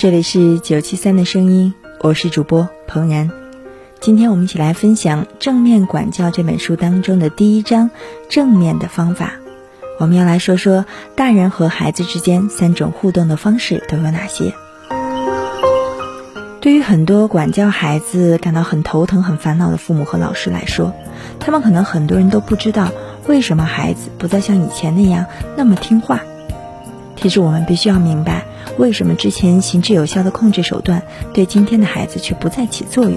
这里是九七三的声音，我是主播彭然。今天我们一起来分享《正面管教》这本书当中的第一章“正面的方法”。我们要来说说大人和孩子之间三种互动的方式都有哪些。对于很多管教孩子感到很头疼、很烦恼的父母和老师来说，他们可能很多人都不知道为什么孩子不再像以前那样那么听话。其实我们必须要明白。为什么之前行之有效的控制手段对今天的孩子却不再起作用？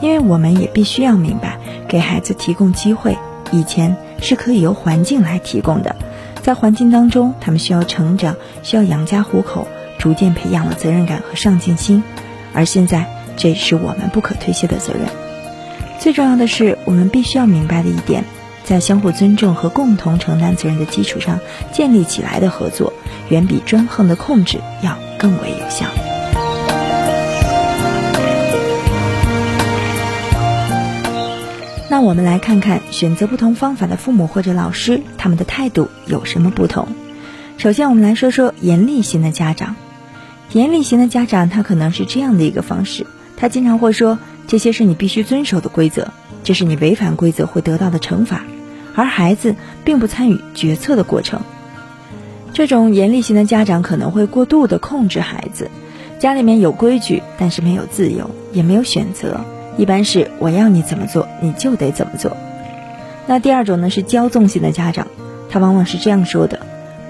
因为我们也必须要明白，给孩子提供机会，以前是可以由环境来提供的，在环境当中，他们需要成长，需要养家糊口，逐渐培养了责任感和上进心。而现在，这是我们不可推卸的责任。最重要的是，我们必须要明白的一点，在相互尊重和共同承担责任的基础上建立起来的合作。远比专横的控制要更为有效。那我们来看看选择不同方法的父母或者老师，他们的态度有什么不同？首先，我们来说说严厉型的家长。严厉型的家长，他可能是这样的一个方式：他经常会说，这些是你必须遵守的规则，这是你违反规则会得到的惩罚，而孩子并不参与决策的过程。这种严厉型的家长可能会过度的控制孩子，家里面有规矩，但是没有自由，也没有选择。一般是我要你怎么做，你就得怎么做。那第二种呢是骄纵型的家长，他往往是这样说的：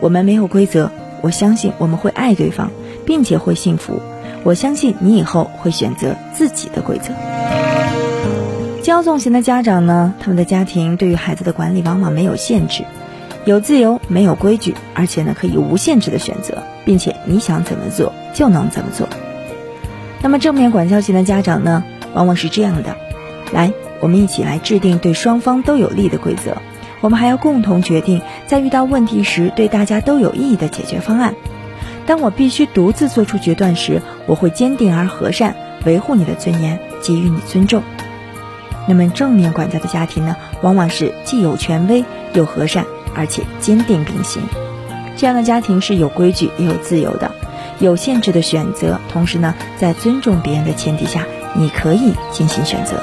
我们没有规则，我相信我们会爱对方，并且会幸福。我相信你以后会选择自己的规则。骄纵型的家长呢，他们的家庭对于孩子的管理往往没有限制。有自由，没有规矩，而且呢可以无限制的选择，并且你想怎么做就能怎么做。那么正面管教型的家长呢，往往是这样的：来，我们一起来制定对双方都有利的规则，我们还要共同决定在遇到问题时对大家都有意义的解决方案。当我必须独自做出决断时，我会坚定而和善，维护你的尊严，给予你尊重。那么正面管教的家庭呢，往往是既有权威又和善。而且坚定并行，这样的家庭是有规矩也有自由的，有限制的选择，同时呢，在尊重别人的前提下，你可以进行选择。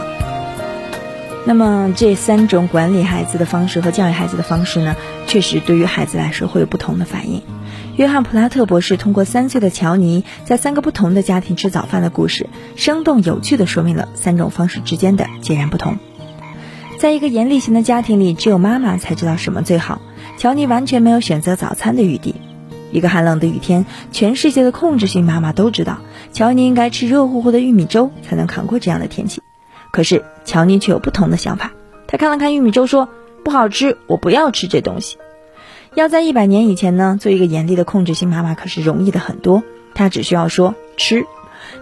那么这三种管理孩子的方式和教育孩子的方式呢，确实对于孩子来说会有不同的反应。约翰普拉特博士通过三岁的乔尼在三个不同的家庭吃早饭的故事，生动有趣地说明了三种方式之间的截然不同。在一个严厉型的家庭里，只有妈妈才知道什么最好。乔尼完全没有选择早餐的余地。一个寒冷的雨天，全世界的控制性妈妈都知道，乔尼应该吃热乎乎的玉米粥才能扛过这样的天气。可是乔尼却有不同的想法。他看了看玉米粥，说：“不好吃，我不要吃这东西。”要在一百年以前呢，做一个严厉的控制性妈妈可是容易的很多。她只需要说吃，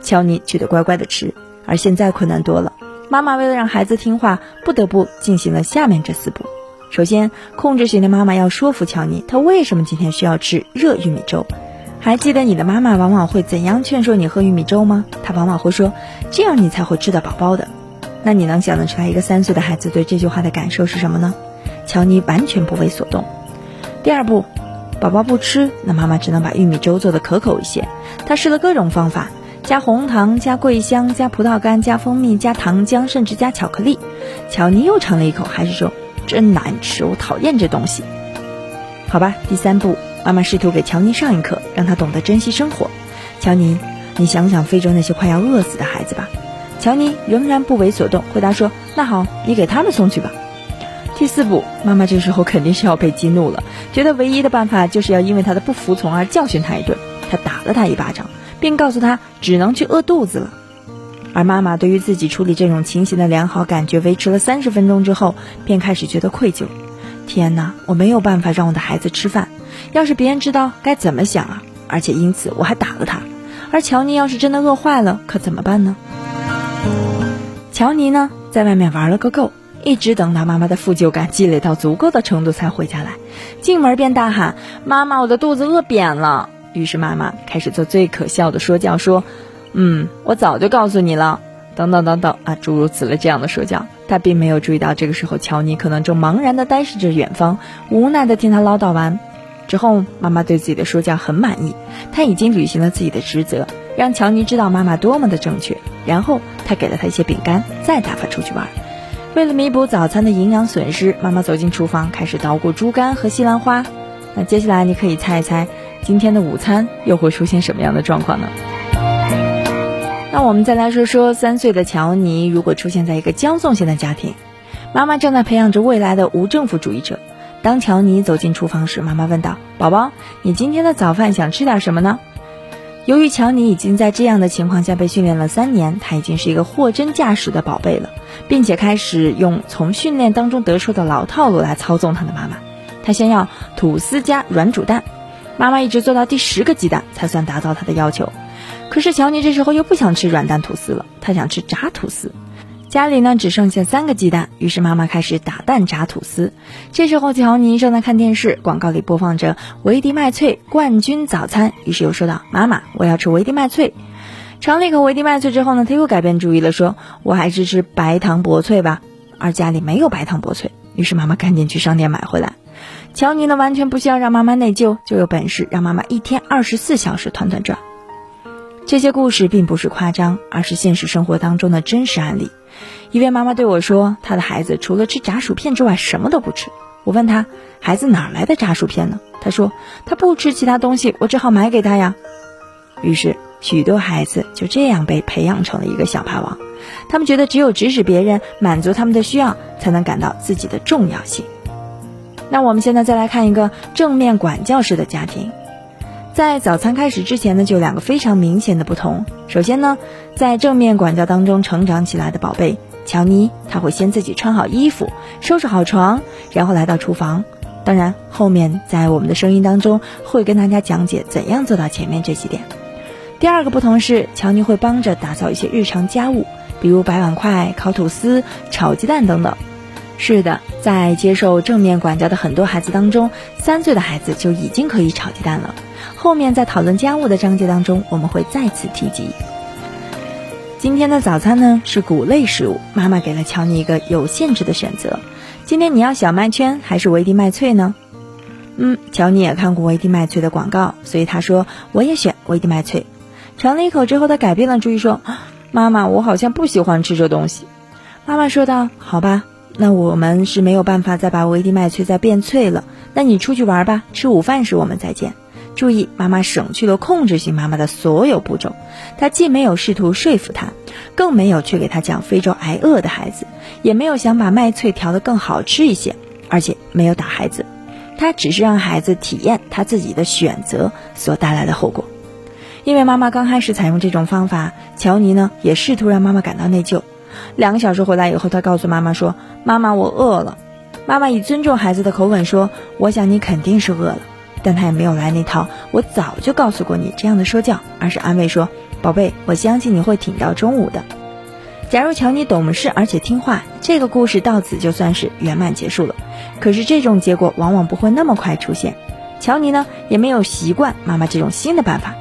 乔尼就得乖乖的吃。而现在困难多了。妈妈为了让孩子听话，不得不进行了下面这四步。首先，控制型的妈妈要说服乔尼，他为什么今天需要吃热玉米粥。还记得你的妈妈往往会怎样劝说你喝玉米粥吗？她往往会说：“这样你才会吃得饱饱的。”那你能想得出来一个三岁的孩子对这句话的感受是什么呢？乔尼完全不为所动。第二步，宝宝不吃，那妈妈只能把玉米粥做得可口一些。她试了各种方法。加红糖，加桂香，加葡萄干，加蜂蜜，加糖浆，甚至加巧克力。乔尼又尝了一口，还是说真难吃，我讨厌这东西。好吧，第三步，妈妈试图给乔尼上一课，让他懂得珍惜生活。乔尼，你想想非洲那些快要饿死的孩子吧。乔尼仍然不为所动，回答说：“那好，你给他们送去吧。”第四步，妈妈这时候肯定是要被激怒了，觉得唯一的办法就是要因为他的不服从而教训他一顿。他打了他一巴掌。并告诉他只能去饿肚子了，而妈妈对于自己处理这种情形的良好感觉维持了三十分钟之后，便开始觉得愧疚。天哪，我没有办法让我的孩子吃饭，要是别人知道该怎么想啊？而且因此我还打了他。而乔尼要是真的饿坏了，可怎么办呢？乔尼呢，在外面玩了个够，一直等到妈妈的负疚感积累到足够的程度才回家来，进门便大喊：“妈妈，我的肚子饿扁了。”于是妈妈开始做最可笑的说教，说：“嗯，我早就告诉你了。”等等等等啊，诸如此类这样的说教。他并没有注意到，这个时候乔尼可能正茫然地呆视着远方，无奈地听他唠叨完之后，妈妈对自己的说教很满意，他已经履行了自己的职责，让乔尼知道妈妈多么的正确。然后他给了他一些饼干，再打发出去玩。为了弥补早餐的营养损失，妈妈走进厨房，开始捣鼓猪肝和西兰花。那接下来你可以猜一猜，今天的午餐又会出现什么样的状况呢？那我们再来说说三岁的乔尼，如果出现在一个骄纵型的家庭，妈妈正在培养着未来的无政府主义者。当乔尼走进厨房时，妈妈问道：“宝宝，你今天的早饭想吃点什么呢？”由于乔尼已经在这样的情况下被训练了三年，他已经是一个货真价实的宝贝了，并且开始用从训练当中得出的老套路来操纵他的妈妈。他先要吐司加软煮蛋，妈妈一直做到第十个鸡蛋才算达到她的要求。可是乔尼这时候又不想吃软蛋吐司了，他想吃炸吐司。家里呢只剩下三个鸡蛋，于是妈妈开始打蛋炸吐司。这时候乔尼正在看电视，广告里播放着维迪麦脆冠军早餐，于是又说道：“妈妈，我要吃维迪麦脆。”尝了一口维迪麦脆之后呢，他又改变主意了，说：“我还是吃白糖薄脆吧。”而家里没有白糖薄脆，于是妈妈赶紧去商店买回来。乔尼呢完全不需要让妈妈内疚，就有本事让妈妈一天二十四小时团团转。这些故事并不是夸张，而是现实生活当中的真实案例。一位妈妈对我说：“她的孩子除了吃炸薯片之外什么都不吃。”我问她：“孩子哪来的炸薯片呢？”她说：“他不吃其他东西，我只好买给他呀。”于是，许多孩子就这样被培养成了一个小霸王。他们觉得只有指使别人满足他们的需要，才能感到自己的重要性。那我们现在再来看一个正面管教式的家庭。在早餐开始之前呢，就两个非常明显的不同。首先呢，在正面管教当中成长起来的宝贝乔尼，他会先自己穿好衣服，收拾好床，然后来到厨房。当然，后面在我们的声音当中会跟大家讲解怎样做到前面这几点。第二个不同是，乔尼会帮着打扫一些日常家务，比如摆碗筷、烤吐司、炒鸡蛋等等。是的，在接受正面管教的很多孩子当中，三岁的孩子就已经可以炒鸡蛋了。后面在讨论家务的章节当中，我们会再次提及。今天的早餐呢是谷类食物，妈妈给了乔尼一个有限制的选择。今天你要小麦圈还是维迪麦脆呢？嗯，乔尼也看过维迪麦脆的广告，所以他说我也选维迪麦脆。尝了一口之后，他改变了主意，说：“妈妈，我好像不喜欢吃这东西。”妈妈说道：“好吧，那我们是没有办法再把维迪麦脆再变脆了。那你出去玩吧，吃午饭时我们再见。”注意，妈妈省去了控制型妈妈的所有步骤。她既没有试图说服他，更没有去给他讲非洲挨饿的孩子，也没有想把麦脆调得更好吃一些，而且没有打孩子。她只是让孩子体验他自己的选择所带来的后果。因为妈妈刚开始采用这种方法，乔尼呢也试图让妈妈感到内疚。两个小时回来以后，他告诉妈妈说：“妈妈，我饿了。”妈妈以尊重孩子的口吻说：“我想你肯定是饿了。”但他也没有来那套我早就告诉过你这样的说教，而是安慰说：“宝贝，我相信你会挺到中午的。”假如乔尼懂事而且听话，这个故事到此就算是圆满结束了。可是这种结果往往不会那么快出现。乔尼呢也没有习惯妈妈这种新的办法，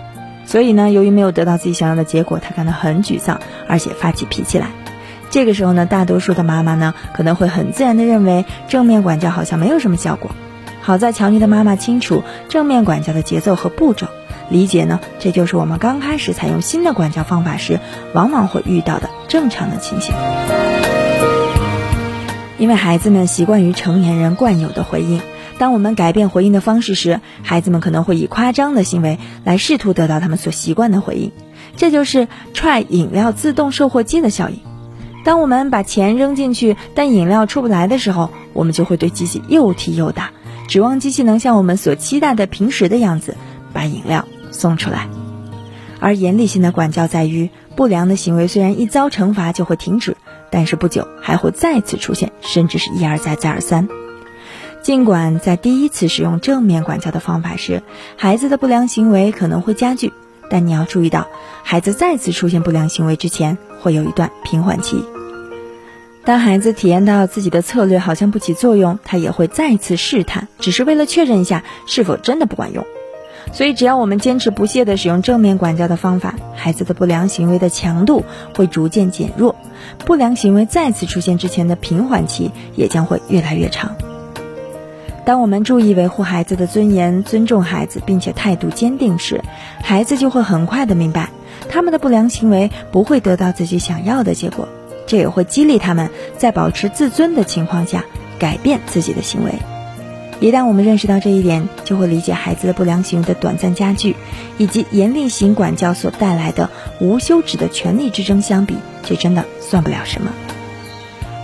所以呢，由于没有得到自己想要的结果，他感到很沮丧，而且发起脾气来。这个时候呢，大多数的妈妈呢可能会很自然的认为正面管教好像没有什么效果。好在乔尼的妈妈清楚正面管教的节奏和步骤，理解呢，这就是我们刚开始采用新的管教方法时，往往会遇到的正常的情形。因为孩子们习惯于成年人惯有的回应，当我们改变回应的方式时，孩子们可能会以夸张的行为来试图得到他们所习惯的回应，这就是踹饮料自动售货机的效应。当我们把钱扔进去，但饮料出不来的时候，我们就会对机器又踢又打。指望机器能像我们所期待的平时的样子把饮料送出来，而严厉性的管教在于，不良的行为虽然一遭惩罚就会停止，但是不久还会再次出现，甚至是一而再再而三。尽管在第一次使用正面管教的方法时，孩子的不良行为可能会加剧，但你要注意到，孩子再次出现不良行为之前，会有一段平缓期。当孩子体验到自己的策略好像不起作用，他也会再次试探，只是为了确认一下是否真的不管用。所以，只要我们坚持不懈地使用正面管教的方法，孩子的不良行为的强度会逐渐减弱，不良行为再次出现之前的平缓期也将会越来越长。当我们注意维护孩子的尊严，尊重孩子，并且态度坚定时，孩子就会很快的明白，他们的不良行为不会得到自己想要的结果，这也会激励他们在保持自尊的情况下改变自己的行为。一旦我们认识到这一点，就会理解孩子的不良行为的短暂加剧，以及严厉型管教所带来的无休止的权力之争相比，这真的算不了什么。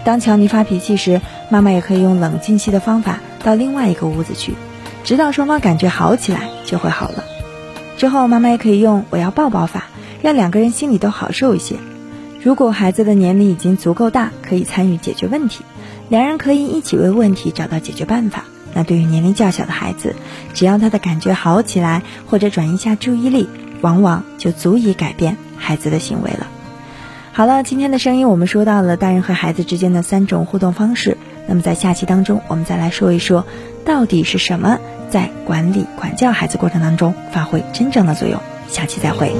当乔尼发脾气时，妈妈也可以用冷静期的方法。到另外一个屋子去，直到双方感觉好起来就会好了。之后妈妈也可以用“我要抱抱法”，让两个人心里都好受一些。如果孩子的年龄已经足够大，可以参与解决问题，两人可以一起为问题找到解决办法。那对于年龄较小的孩子，只要他的感觉好起来，或者转移一下注意力，往往就足以改变孩子的行为了。好了，今天的声音我们说到了大人和孩子之间的三种互动方式。那么在下期当中，我们再来说一说，到底是什么在管理、管教孩子过程当中发挥真正的作用。下期再会。